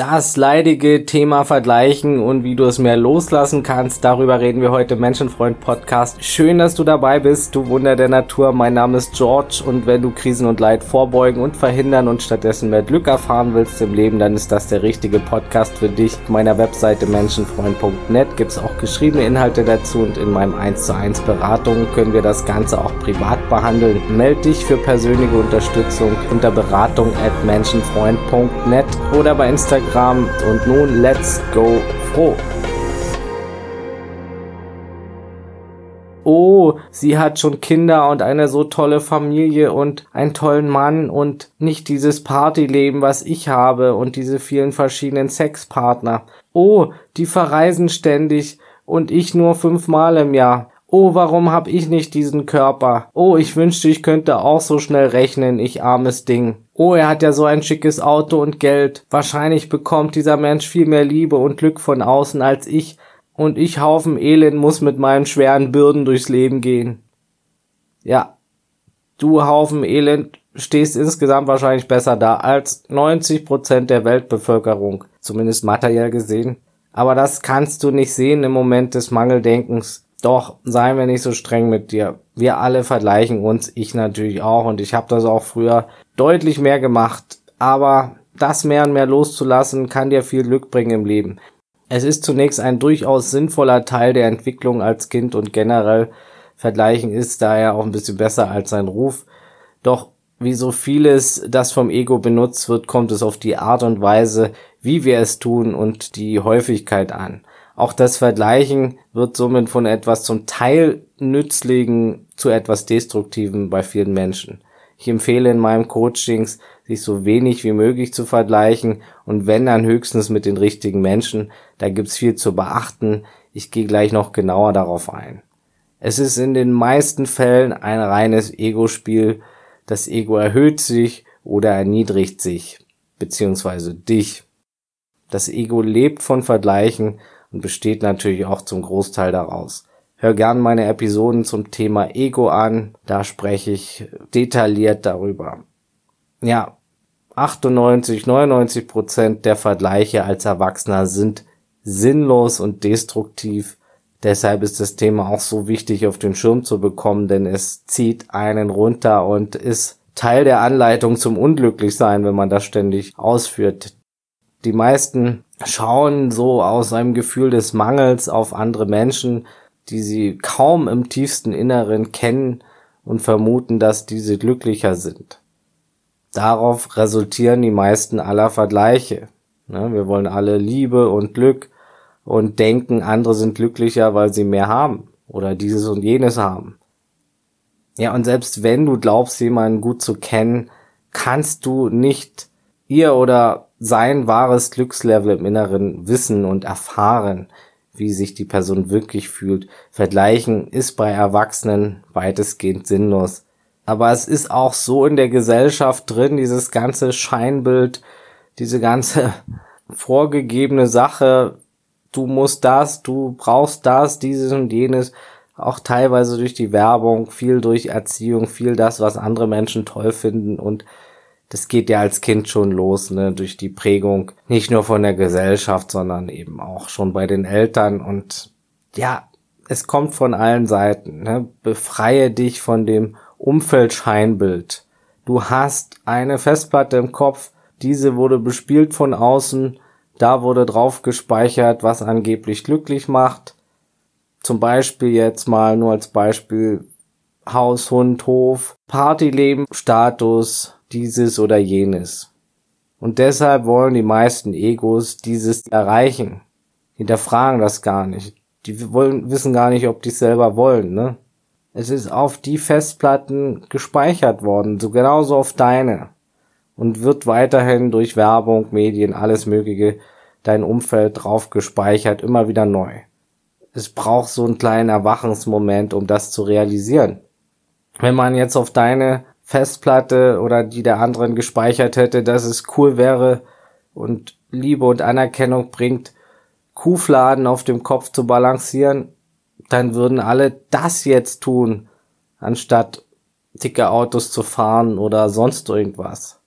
das leidige Thema vergleichen und wie du es mehr loslassen kannst. Darüber reden wir heute im Menschenfreund Podcast. Schön, dass du dabei bist, du Wunder der Natur. Mein Name ist George und wenn du Krisen und Leid vorbeugen und verhindern und stattdessen mehr Glück erfahren willst im Leben, dann ist das der richtige Podcast für dich. Auf meiner Webseite menschenfreund.net gibt es auch geschriebene Inhalte dazu und in meinem 1 zu 1 Beratung können wir das Ganze auch privat behandeln. Meld dich für persönliche Unterstützung unter beratung at menschenfreund.net oder bei Instagram Instagram und nun let's go froh. Oh, sie hat schon Kinder und eine so tolle Familie und einen tollen Mann und nicht dieses Partyleben, was ich habe und diese vielen verschiedenen Sexpartner. Oh, die verreisen ständig und ich nur fünfmal im Jahr. Oh, warum hab ich nicht diesen Körper? Oh, ich wünschte, ich könnte auch so schnell rechnen, ich armes Ding. Oh, er hat ja so ein schickes Auto und Geld. Wahrscheinlich bekommt dieser Mensch viel mehr Liebe und Glück von außen als ich, und ich Haufen Elend muss mit meinen schweren Bürden durchs Leben gehen. Ja, du Haufen Elend stehst insgesamt wahrscheinlich besser da als 90 Prozent der Weltbevölkerung, zumindest materiell gesehen. Aber das kannst du nicht sehen im Moment des Mangeldenkens. Doch, seien wir nicht so streng mit dir. Wir alle vergleichen uns, ich natürlich auch, und ich habe das auch früher deutlich mehr gemacht, aber das mehr und mehr loszulassen kann dir viel Glück bringen im Leben. Es ist zunächst ein durchaus sinnvoller Teil der Entwicklung als Kind und generell vergleichen ist daher auch ein bisschen besser als sein Ruf. Doch wie so vieles, das vom Ego benutzt wird, kommt es auf die Art und Weise, wie wir es tun und die Häufigkeit an. Auch das Vergleichen wird somit von etwas zum Teil nützlichen zu etwas Destruktiven bei vielen Menschen. Ich empfehle in meinem Coachings, sich so wenig wie möglich zu vergleichen und wenn dann höchstens mit den richtigen Menschen. Da gibt's viel zu beachten. Ich gehe gleich noch genauer darauf ein. Es ist in den meisten Fällen ein reines Ego-Spiel. Das Ego erhöht sich oder erniedrigt sich, beziehungsweise dich. Das Ego lebt von Vergleichen und besteht natürlich auch zum Großteil daraus. Hör gern meine Episoden zum Thema Ego an, da spreche ich detailliert darüber. Ja, 98, 99 Prozent der Vergleiche als Erwachsener sind sinnlos und destruktiv. Deshalb ist das Thema auch so wichtig auf den Schirm zu bekommen, denn es zieht einen runter und ist Teil der Anleitung zum Unglücklichsein, wenn man das ständig ausführt. Die meisten schauen so aus einem Gefühl des Mangels auf andere Menschen, die sie kaum im tiefsten Inneren kennen und vermuten, dass diese glücklicher sind. Darauf resultieren die meisten aller Vergleiche. Ne, wir wollen alle Liebe und Glück und denken, andere sind glücklicher, weil sie mehr haben oder dieses und jenes haben. Ja, und selbst wenn du glaubst, jemanden gut zu kennen, kannst du nicht ihr oder sein wahres Glückslevel im Inneren wissen und erfahren wie sich die Person wirklich fühlt. Vergleichen ist bei Erwachsenen weitestgehend sinnlos. Aber es ist auch so in der Gesellschaft drin, dieses ganze Scheinbild, diese ganze vorgegebene Sache, du musst das, du brauchst das, dieses und jenes, auch teilweise durch die Werbung, viel durch Erziehung, viel das, was andere Menschen toll finden und das geht ja als Kind schon los, ne, durch die Prägung, nicht nur von der Gesellschaft, sondern eben auch schon bei den Eltern und ja, es kommt von allen Seiten, ne, befreie dich von dem Umfeldscheinbild. Du hast eine Festplatte im Kopf, diese wurde bespielt von außen, da wurde drauf gespeichert, was angeblich glücklich macht. Zum Beispiel jetzt mal nur als Beispiel Haus, Hund, Hof, Partyleben, Status, dieses oder jenes. Und deshalb wollen die meisten Egos dieses erreichen. Hinterfragen das gar nicht. Die wollen, wissen gar nicht, ob die es selber wollen, ne? Es ist auf die Festplatten gespeichert worden, so genauso auf deine. Und wird weiterhin durch Werbung, Medien, alles mögliche, dein Umfeld drauf gespeichert, immer wieder neu. Es braucht so einen kleinen Erwachensmoment, um das zu realisieren. Wenn man jetzt auf deine Festplatte oder die der anderen gespeichert hätte, dass es cool wäre und Liebe und Anerkennung bringt, Kuhfladen auf dem Kopf zu balancieren, dann würden alle das jetzt tun, anstatt dicke Autos zu fahren oder sonst irgendwas,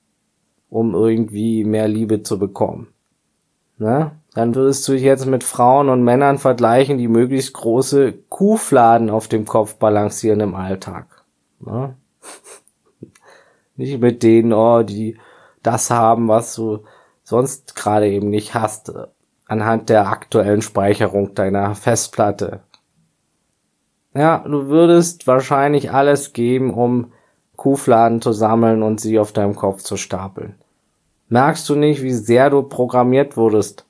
um irgendwie mehr Liebe zu bekommen. ne? Dann würdest du dich jetzt mit Frauen und Männern vergleichen, die möglichst große Kuhfladen auf dem Kopf balancieren im Alltag. Ne? Nicht mit denen, oh, die das haben, was du sonst gerade eben nicht hast, äh, anhand der aktuellen Speicherung deiner Festplatte. Ja, du würdest wahrscheinlich alles geben, um Kuhfladen zu sammeln und sie auf deinem Kopf zu stapeln. Merkst du nicht, wie sehr du programmiert wurdest?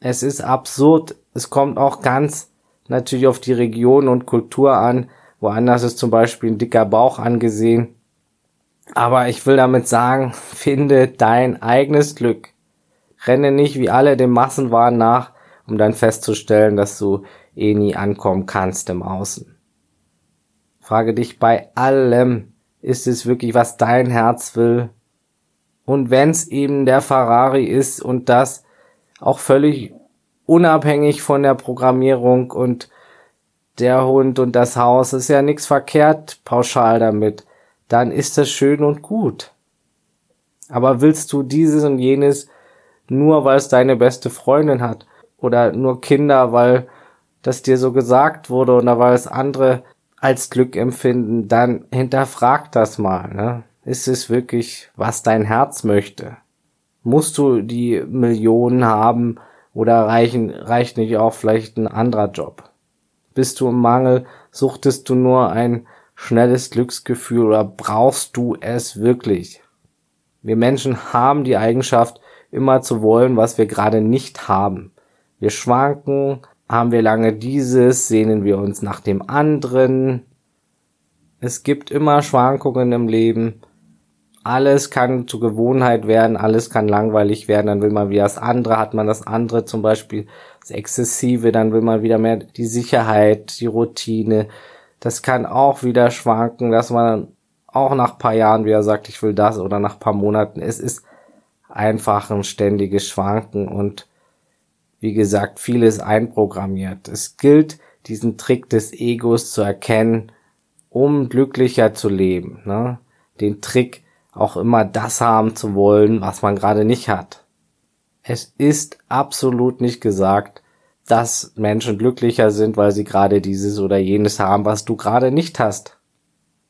Es ist absurd. Es kommt auch ganz natürlich auf die Region und Kultur an. Woanders ist zum Beispiel ein dicker Bauch angesehen. Aber ich will damit sagen, finde dein eigenes Glück. Renne nicht wie alle dem Massenwahn nach, um dann festzustellen, dass du eh nie ankommen kannst im Außen. Frage dich bei allem, ist es wirklich, was dein Herz will? Und wenn's eben der Ferrari ist und das auch völlig unabhängig von der Programmierung und der Hund und das Haus, ist ja nichts verkehrt pauschal damit dann ist das schön und gut. Aber willst du dieses und jenes nur, weil es deine beste Freundin hat? Oder nur Kinder, weil das dir so gesagt wurde oder weil es andere als Glück empfinden, dann hinterfrag das mal. Ne? Ist es wirklich, was dein Herz möchte? Musst du die Millionen haben oder reichen, reicht nicht auch vielleicht ein anderer Job? Bist du im Mangel? Suchtest du nur ein schnelles Glücksgefühl oder brauchst du es wirklich? Wir Menschen haben die Eigenschaft, immer zu wollen, was wir gerade nicht haben. Wir schwanken, haben wir lange dieses, sehnen wir uns nach dem anderen. Es gibt immer Schwankungen im Leben. Alles kann zur Gewohnheit werden, alles kann langweilig werden, dann will man wieder das andere, hat man das andere zum Beispiel das Exzessive, dann will man wieder mehr die Sicherheit, die Routine, das kann auch wieder schwanken, dass man auch nach paar Jahren wieder sagt, ich will das oder nach paar Monaten. Es ist einfach ein ständiges Schwanken und wie gesagt, vieles einprogrammiert. Es gilt, diesen Trick des Egos zu erkennen, um glücklicher zu leben. Ne? Den Trick, auch immer das haben zu wollen, was man gerade nicht hat. Es ist absolut nicht gesagt, dass Menschen glücklicher sind, weil sie gerade dieses oder jenes haben, was du gerade nicht hast.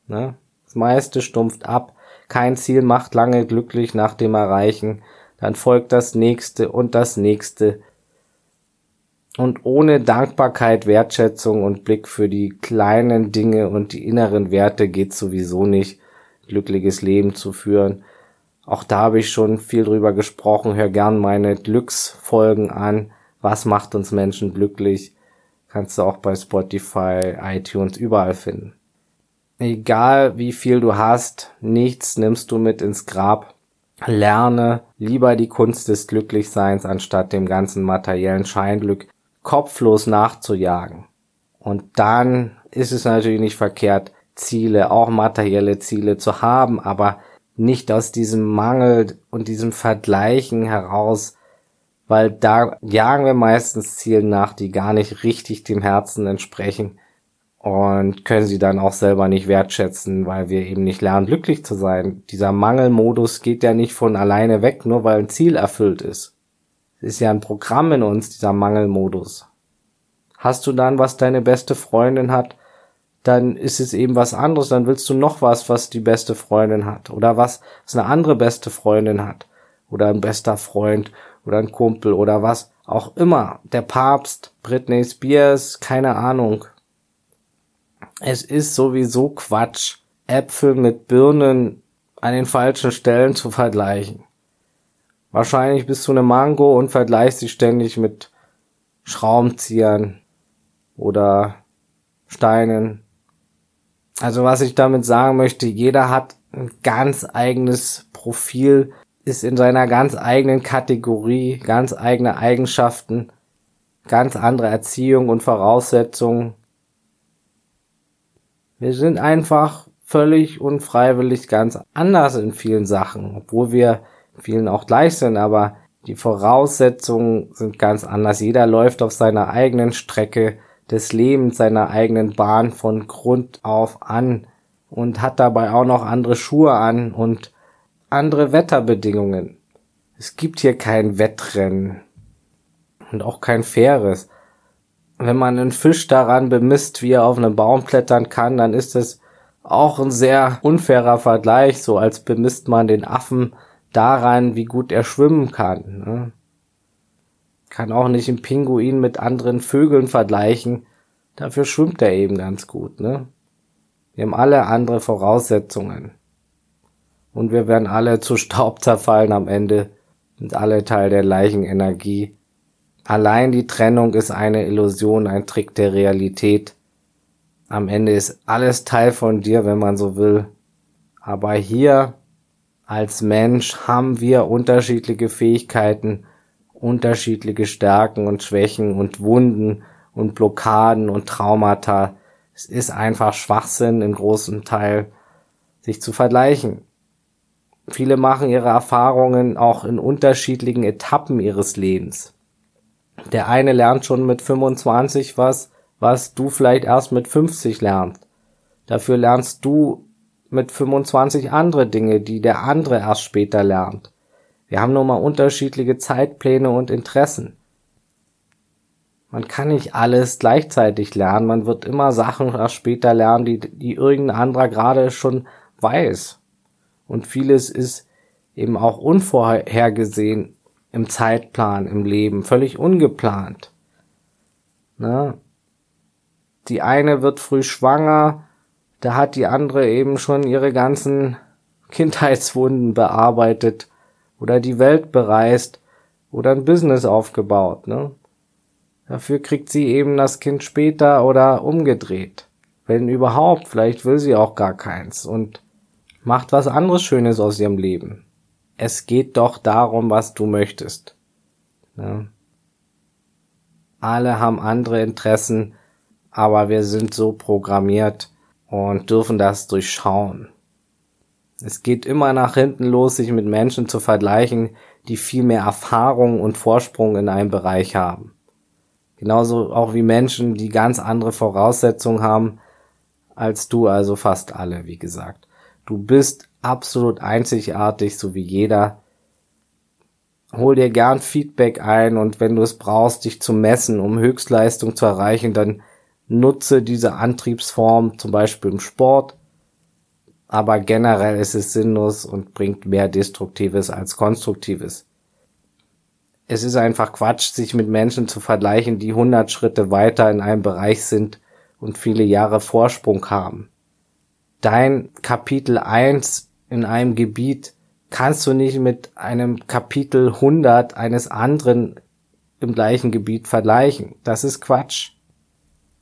Ne? Das meiste stumpft ab. Kein Ziel macht lange glücklich nach dem Erreichen. Dann folgt das nächste und das nächste. Und ohne Dankbarkeit, Wertschätzung und Blick für die kleinen Dinge und die inneren Werte geht sowieso nicht, glückliches Leben zu führen. Auch da habe ich schon viel drüber gesprochen. Hör gern meine Glücksfolgen an was macht uns Menschen glücklich? Kannst du auch bei Spotify, iTunes, überall finden. Egal wie viel du hast, nichts nimmst du mit ins Grab. Lerne lieber die Kunst des Glücklichseins, anstatt dem ganzen materiellen Scheinglück kopflos nachzujagen. Und dann ist es natürlich nicht verkehrt, Ziele, auch materielle Ziele zu haben, aber nicht aus diesem Mangel und diesem Vergleichen heraus weil da jagen wir meistens Zielen nach, die gar nicht richtig dem Herzen entsprechen und können sie dann auch selber nicht wertschätzen, weil wir eben nicht lernen, glücklich zu sein. Dieser Mangelmodus geht ja nicht von alleine weg, nur weil ein Ziel erfüllt ist. Es ist ja ein Programm in uns, dieser Mangelmodus. Hast du dann, was deine beste Freundin hat, dann ist es eben was anderes, dann willst du noch was, was die beste Freundin hat oder was, was eine andere beste Freundin hat oder ein bester Freund oder ein Kumpel oder was auch immer. Der Papst, Britney Spears, keine Ahnung. Es ist sowieso Quatsch, Äpfel mit Birnen an den falschen Stellen zu vergleichen. Wahrscheinlich bist du eine Mango und vergleichst sie ständig mit Schraubenziehern oder Steinen. Also was ich damit sagen möchte, jeder hat ein ganz eigenes Profil, ist in seiner ganz eigenen Kategorie, ganz eigene Eigenschaften, ganz andere Erziehung und Voraussetzungen. Wir sind einfach völlig unfreiwillig ganz anders in vielen Sachen, obwohl wir vielen auch gleich sind, aber die Voraussetzungen sind ganz anders. Jeder läuft auf seiner eigenen Strecke des Lebens, seiner eigenen Bahn von Grund auf an und hat dabei auch noch andere Schuhe an und andere Wetterbedingungen. Es gibt hier kein Wettrennen und auch kein faires. Wenn man einen Fisch daran bemisst, wie er auf einen Baum klettern kann, dann ist es auch ein sehr unfairer Vergleich, so als bemisst man den Affen daran, wie gut er schwimmen kann. Kann auch nicht einen Pinguin mit anderen Vögeln vergleichen. Dafür schwimmt er eben ganz gut. Ne? Wir haben alle andere Voraussetzungen. Und wir werden alle zu Staub zerfallen am Ende, sind alle Teil der gleichen Energie. Allein die Trennung ist eine Illusion, ein Trick der Realität. Am Ende ist alles Teil von dir, wenn man so will. Aber hier als Mensch haben wir unterschiedliche Fähigkeiten, unterschiedliche Stärken und Schwächen und Wunden und Blockaden und Traumata. Es ist einfach Schwachsinn in großem Teil, sich zu vergleichen. Viele machen ihre Erfahrungen auch in unterschiedlichen Etappen ihres Lebens. Der eine lernt schon mit 25 was, was du vielleicht erst mit 50 lernst. Dafür lernst du mit 25 andere Dinge, die der andere erst später lernt. Wir haben nun mal unterschiedliche Zeitpläne und Interessen. Man kann nicht alles gleichzeitig lernen, man wird immer Sachen erst später lernen, die, die irgendein anderer gerade schon weiß. Und vieles ist eben auch unvorhergesehen im Zeitplan, im Leben, völlig ungeplant. Ne? die eine wird früh schwanger, da hat die andere eben schon ihre ganzen Kindheitswunden bearbeitet oder die Welt bereist oder ein Business aufgebaut, ne? Dafür kriegt sie eben das Kind später oder umgedreht. Wenn überhaupt, vielleicht will sie auch gar keins und macht was anderes Schönes aus ihrem Leben. Es geht doch darum, was du möchtest. Ne? Alle haben andere Interessen, aber wir sind so programmiert und dürfen das durchschauen. Es geht immer nach hinten los, sich mit Menschen zu vergleichen, die viel mehr Erfahrung und Vorsprung in einem Bereich haben. Genauso auch wie Menschen, die ganz andere Voraussetzungen haben als du, also fast alle, wie gesagt. Du bist absolut einzigartig, so wie jeder. Hol dir gern Feedback ein und wenn du es brauchst, dich zu messen, um Höchstleistung zu erreichen, dann nutze diese Antriebsform zum Beispiel im Sport, aber generell ist es sinnlos und bringt mehr Destruktives als Konstruktives. Es ist einfach Quatsch, sich mit Menschen zu vergleichen, die 100 Schritte weiter in einem Bereich sind und viele Jahre Vorsprung haben. Dein Kapitel 1 in einem Gebiet kannst du nicht mit einem Kapitel 100 eines anderen im gleichen Gebiet vergleichen. Das ist Quatsch.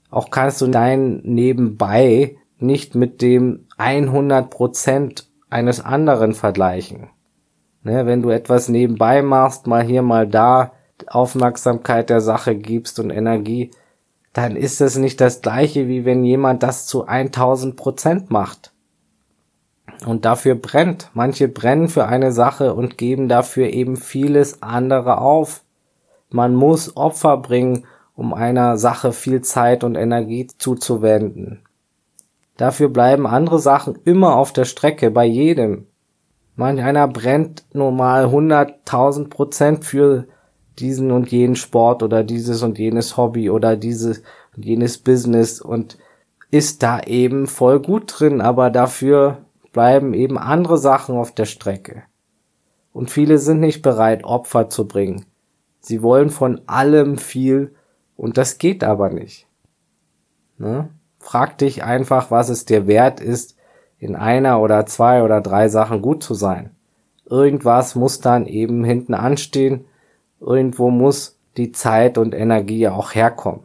Auch kannst du dein Nebenbei nicht mit dem 100 Prozent eines anderen vergleichen. Ne, wenn du etwas nebenbei machst, mal hier, mal da, Aufmerksamkeit der Sache gibst und Energie, dann ist es nicht das gleiche, wie wenn jemand das zu 1000 Prozent macht. Und dafür brennt. Manche brennen für eine Sache und geben dafür eben vieles andere auf. Man muss Opfer bringen, um einer Sache viel Zeit und Energie zuzuwenden. Dafür bleiben andere Sachen immer auf der Strecke, bei jedem. Manch einer brennt normal 100.000 Prozent für diesen und jenen Sport oder dieses und jenes Hobby oder dieses und jenes Business und ist da eben voll gut drin, aber dafür bleiben eben andere Sachen auf der Strecke. Und viele sind nicht bereit, Opfer zu bringen. Sie wollen von allem viel und das geht aber nicht. Ne? Frag dich einfach, was es dir wert ist, in einer oder zwei oder drei Sachen gut zu sein. Irgendwas muss dann eben hinten anstehen. Irgendwo muss die Zeit und Energie auch herkommen.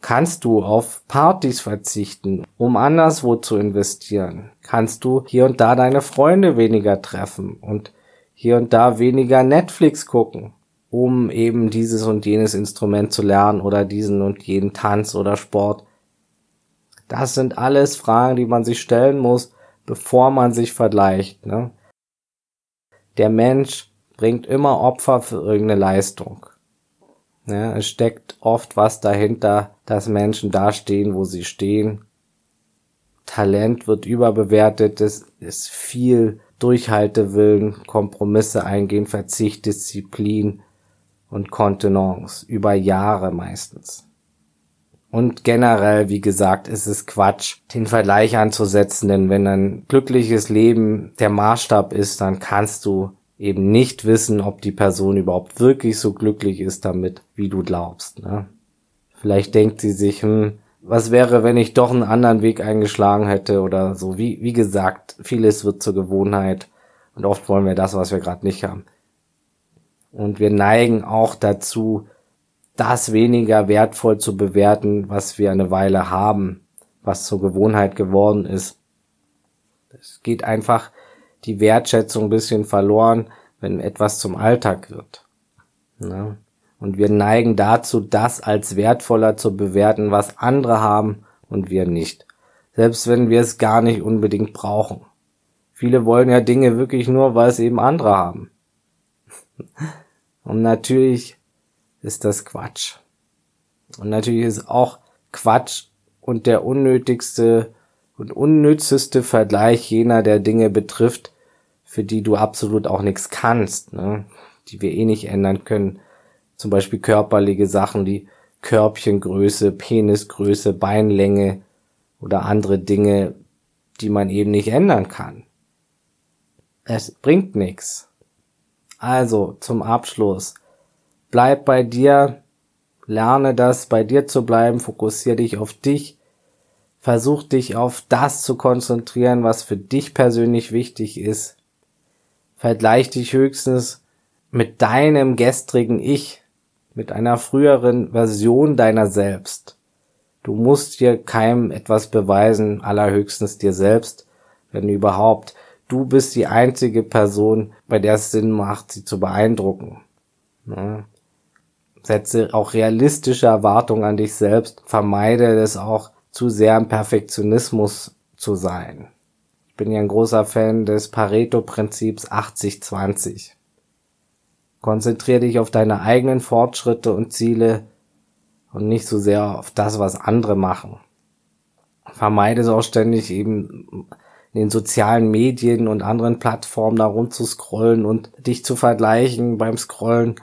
Kannst du auf Partys verzichten, um anderswo zu investieren? Kannst du hier und da deine Freunde weniger treffen und hier und da weniger Netflix gucken? um eben dieses und jenes Instrument zu lernen oder diesen und jenen Tanz oder Sport. Das sind alles Fragen, die man sich stellen muss, bevor man sich vergleicht. Ne? Der Mensch bringt immer Opfer für irgendeine Leistung. Ne? Es steckt oft was dahinter, dass Menschen da stehen, wo sie stehen. Talent wird überbewertet, es ist viel Durchhaltewillen, Kompromisse eingehen, Verzicht, Disziplin und Kontenance über Jahre meistens. Und generell, wie gesagt, ist es Quatsch, den Vergleich anzusetzen, denn wenn ein glückliches Leben der Maßstab ist, dann kannst du eben nicht wissen, ob die Person überhaupt wirklich so glücklich ist damit, wie du glaubst. Ne? Vielleicht denkt sie sich, hm, was wäre, wenn ich doch einen anderen Weg eingeschlagen hätte oder so. Wie, wie gesagt, vieles wird zur Gewohnheit und oft wollen wir das, was wir gerade nicht haben. Und wir neigen auch dazu, das weniger wertvoll zu bewerten, was wir eine Weile haben, was zur Gewohnheit geworden ist. Es geht einfach die Wertschätzung ein bisschen verloren, wenn etwas zum Alltag wird. Ne? Und wir neigen dazu, das als wertvoller zu bewerten, was andere haben und wir nicht. Selbst wenn wir es gar nicht unbedingt brauchen. Viele wollen ja Dinge wirklich nur, weil es eben andere haben. Und natürlich ist das Quatsch. Und natürlich ist auch Quatsch und der unnötigste und unnützeste Vergleich jener, der Dinge betrifft, für die du absolut auch nichts kannst, ne? die wir eh nicht ändern können, zum Beispiel körperliche Sachen wie Körbchengröße, Penisgröße, Beinlänge oder andere Dinge, die man eben nicht ändern kann. Es bringt nichts. Also zum Abschluss. Bleib bei dir, lerne das, bei dir zu bleiben, fokussiere dich auf dich, versuch dich auf das zu konzentrieren, was für dich persönlich wichtig ist. Vergleich dich höchstens mit deinem gestrigen Ich mit einer früheren Version deiner selbst. Du musst dir keinem etwas beweisen, allerhöchstens dir selbst, wenn überhaupt. Du bist die einzige Person, bei der es Sinn macht, sie zu beeindrucken. Ne? Setze auch realistische Erwartungen an dich selbst. Vermeide es auch zu sehr im Perfektionismus zu sein. Ich bin ja ein großer Fan des Pareto-Prinzips 80-20. Konzentriere dich auf deine eigenen Fortschritte und Ziele und nicht so sehr auf das, was andere machen. Vermeide es auch ständig eben in den sozialen Medien und anderen Plattformen da rumzuscrollen und dich zu vergleichen beim Scrollen.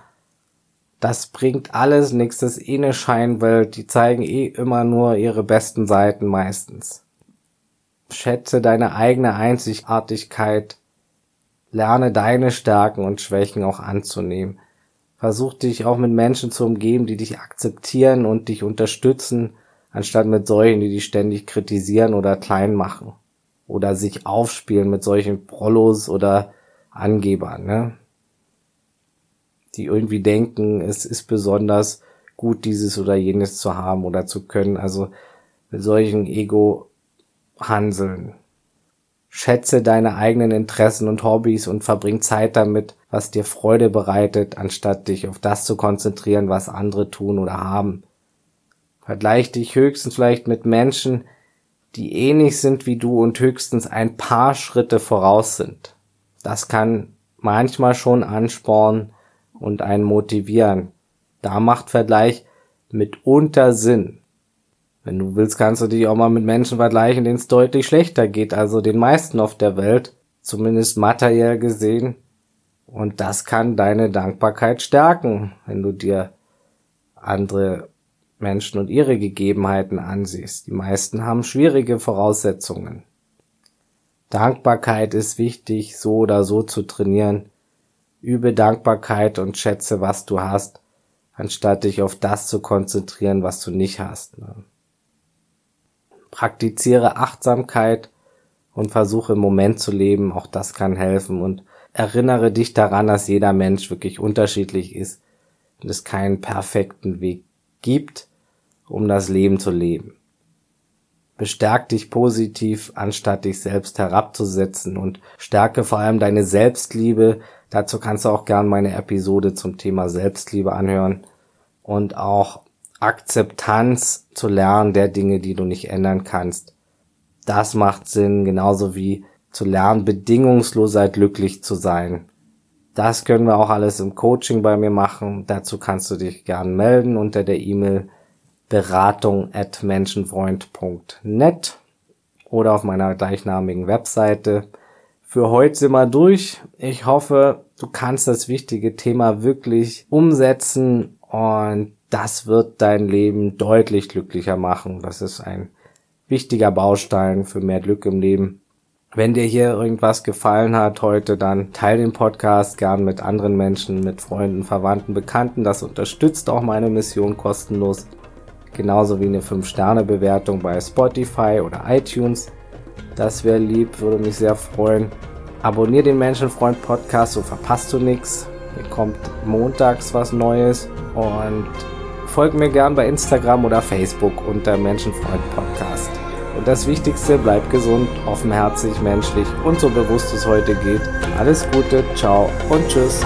Das bringt alles nichts, das ist eh eine Scheinwelt, die zeigen eh immer nur ihre besten Seiten meistens. Schätze deine eigene Einzigartigkeit Lerne deine Stärken und Schwächen auch anzunehmen. Versuch dich auch mit Menschen zu umgeben, die dich akzeptieren und dich unterstützen, anstatt mit solchen, die dich ständig kritisieren oder klein machen. Oder sich aufspielen mit solchen Prollos oder Angebern, ne? Die irgendwie denken, es ist besonders gut, dieses oder jenes zu haben oder zu können. Also mit solchen Ego-Hanseln Schätze deine eigenen Interessen und Hobbys und verbring Zeit damit, was dir Freude bereitet, anstatt dich auf das zu konzentrieren, was andere tun oder haben. Vergleich dich höchstens vielleicht mit Menschen, die ähnlich sind wie du und höchstens ein paar Schritte voraus sind. Das kann manchmal schon anspornen und einen motivieren. Da macht Vergleich mitunter Sinn. Wenn du willst, kannst du dich auch mal mit Menschen vergleichen, denen es deutlich schlechter geht, also den meisten auf der Welt, zumindest materiell gesehen. Und das kann deine Dankbarkeit stärken, wenn du dir andere Menschen und ihre Gegebenheiten ansiehst. Die meisten haben schwierige Voraussetzungen. Dankbarkeit ist wichtig, so oder so zu trainieren. Übe Dankbarkeit und schätze, was du hast, anstatt dich auf das zu konzentrieren, was du nicht hast. Ne? praktiziere Achtsamkeit und versuche im Moment zu leben. Auch das kann helfen und erinnere dich daran, dass jeder Mensch wirklich unterschiedlich ist und es keinen perfekten Weg gibt, um das Leben zu leben. Bestärk dich positiv, anstatt dich selbst herabzusetzen und stärke vor allem deine Selbstliebe. Dazu kannst du auch gern meine Episode zum Thema Selbstliebe anhören und auch Akzeptanz zu lernen der Dinge, die du nicht ändern kannst. Das macht Sinn, genauso wie zu lernen, bedingungsloser glücklich zu sein. Das können wir auch alles im Coaching bei mir machen. Dazu kannst du dich gern melden unter der E-Mail beratung at menschenfreund.net oder auf meiner gleichnamigen Webseite. Für heute sind wir durch. Ich hoffe, du kannst das wichtige Thema wirklich umsetzen und das wird dein Leben deutlich glücklicher machen. Das ist ein wichtiger Baustein für mehr Glück im Leben. Wenn dir hier irgendwas gefallen hat heute, dann teile den Podcast gern mit anderen Menschen, mit Freunden, Verwandten, Bekannten. Das unterstützt auch meine Mission kostenlos. Genauso wie eine 5-Sterne-Bewertung bei Spotify oder iTunes. Das wäre lieb, würde mich sehr freuen. Abonnier den Menschenfreund Podcast, so verpasst du nichts. Hier kommt montags was Neues und folg mir gern bei Instagram oder Facebook unter Menschenfreund Podcast. Und das Wichtigste, bleib gesund, offenherzig, menschlich und so bewusst es heute geht. Alles Gute, ciao und tschüss.